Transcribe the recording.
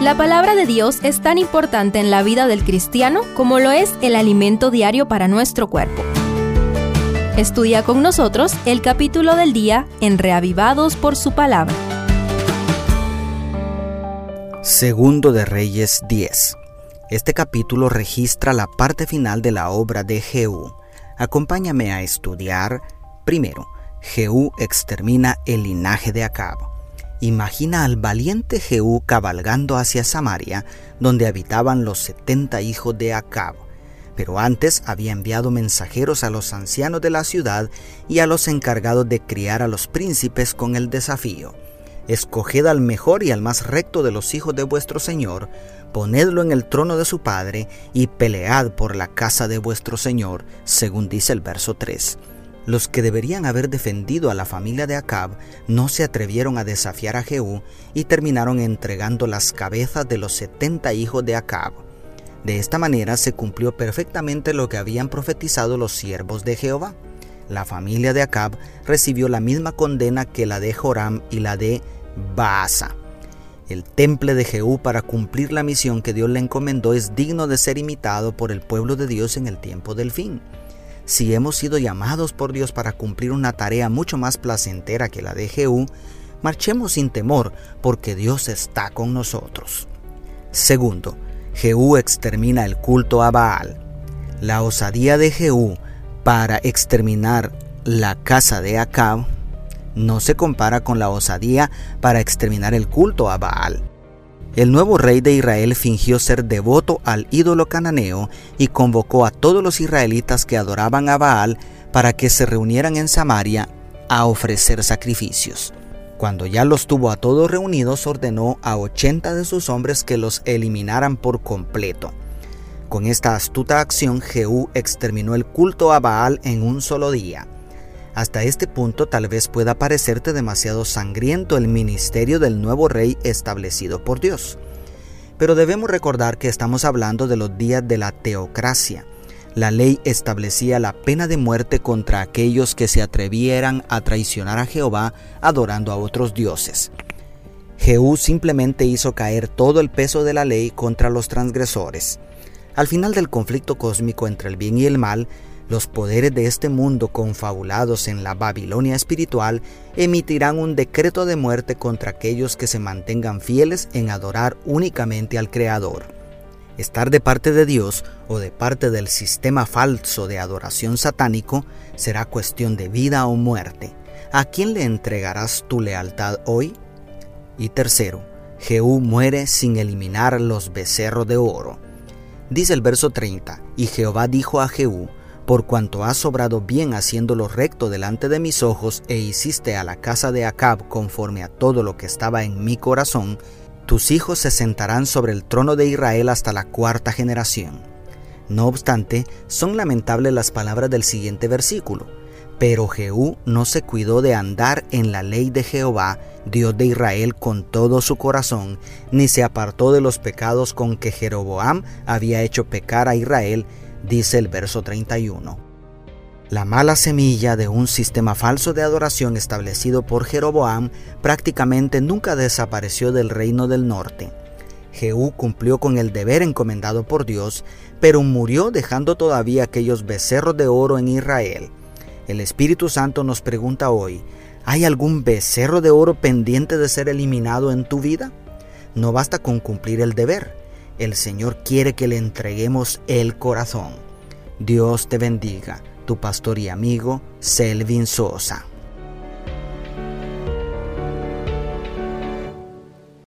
La palabra de Dios es tan importante en la vida del cristiano como lo es el alimento diario para nuestro cuerpo. Estudia con nosotros el capítulo del día en Reavivados por su palabra. Segundo de Reyes 10. Este capítulo registra la parte final de la obra de Jehú. Acompáñame a estudiar primero. Jehú extermina el linaje de Acab. Imagina al valiente Jehú cabalgando hacia Samaria, donde habitaban los setenta hijos de Acab. Pero antes había enviado mensajeros a los ancianos de la ciudad y a los encargados de criar a los príncipes con el desafío Escoged al mejor y al más recto de los hijos de vuestro Señor, ponedlo en el trono de su Padre, y pelead por la casa de vuestro Señor, según dice el verso 3. Los que deberían haber defendido a la familia de Acab no se atrevieron a desafiar a Jehú y terminaron entregando las cabezas de los setenta hijos de Acab. De esta manera se cumplió perfectamente lo que habían profetizado los siervos de Jehová. La familia de Acab recibió la misma condena que la de Joram y la de Baasa. El temple de Jehú para cumplir la misión que Dios le encomendó es digno de ser imitado por el pueblo de Dios en el tiempo del fin. Si hemos sido llamados por Dios para cumplir una tarea mucho más placentera que la de Jehú, marchemos sin temor porque Dios está con nosotros. Segundo, Jehú extermina el culto a Baal. La osadía de Jehú para exterminar la casa de Acab no se compara con la osadía para exterminar el culto a Baal. El nuevo rey de Israel fingió ser devoto al ídolo cananeo y convocó a todos los israelitas que adoraban a Baal para que se reunieran en Samaria a ofrecer sacrificios. Cuando ya los tuvo a todos reunidos, ordenó a 80 de sus hombres que los eliminaran por completo. Con esta astuta acción, Jehú exterminó el culto a Baal en un solo día. Hasta este punto tal vez pueda parecerte demasiado sangriento el ministerio del nuevo rey establecido por Dios. Pero debemos recordar que estamos hablando de los días de la teocracia. La ley establecía la pena de muerte contra aquellos que se atrevieran a traicionar a Jehová adorando a otros dioses. Jehú simplemente hizo caer todo el peso de la ley contra los transgresores. Al final del conflicto cósmico entre el bien y el mal, los poderes de este mundo confabulados en la Babilonia espiritual emitirán un decreto de muerte contra aquellos que se mantengan fieles en adorar únicamente al Creador. Estar de parte de Dios o de parte del sistema falso de adoración satánico será cuestión de vida o muerte. ¿A quién le entregarás tu lealtad hoy? Y tercero, Jehú muere sin eliminar los becerros de oro. Dice el verso 30, y Jehová dijo a Jehú, por cuanto has obrado bien haciéndolo recto delante de mis ojos e hiciste a la casa de Acab conforme a todo lo que estaba en mi corazón, tus hijos se sentarán sobre el trono de Israel hasta la cuarta generación. No obstante, son lamentables las palabras del siguiente versículo. Pero Jehú no se cuidó de andar en la ley de Jehová, Dios de Israel, con todo su corazón, ni se apartó de los pecados con que Jeroboam había hecho pecar a Israel, dice el verso 31. La mala semilla de un sistema falso de adoración establecido por Jeroboam prácticamente nunca desapareció del reino del norte. Jehú cumplió con el deber encomendado por Dios, pero murió dejando todavía aquellos becerros de oro en Israel. El Espíritu Santo nos pregunta hoy, ¿hay algún becerro de oro pendiente de ser eliminado en tu vida? No basta con cumplir el deber, el Señor quiere que le entreguemos el corazón. Dios te bendiga, tu pastor y amigo Selvin Sosa.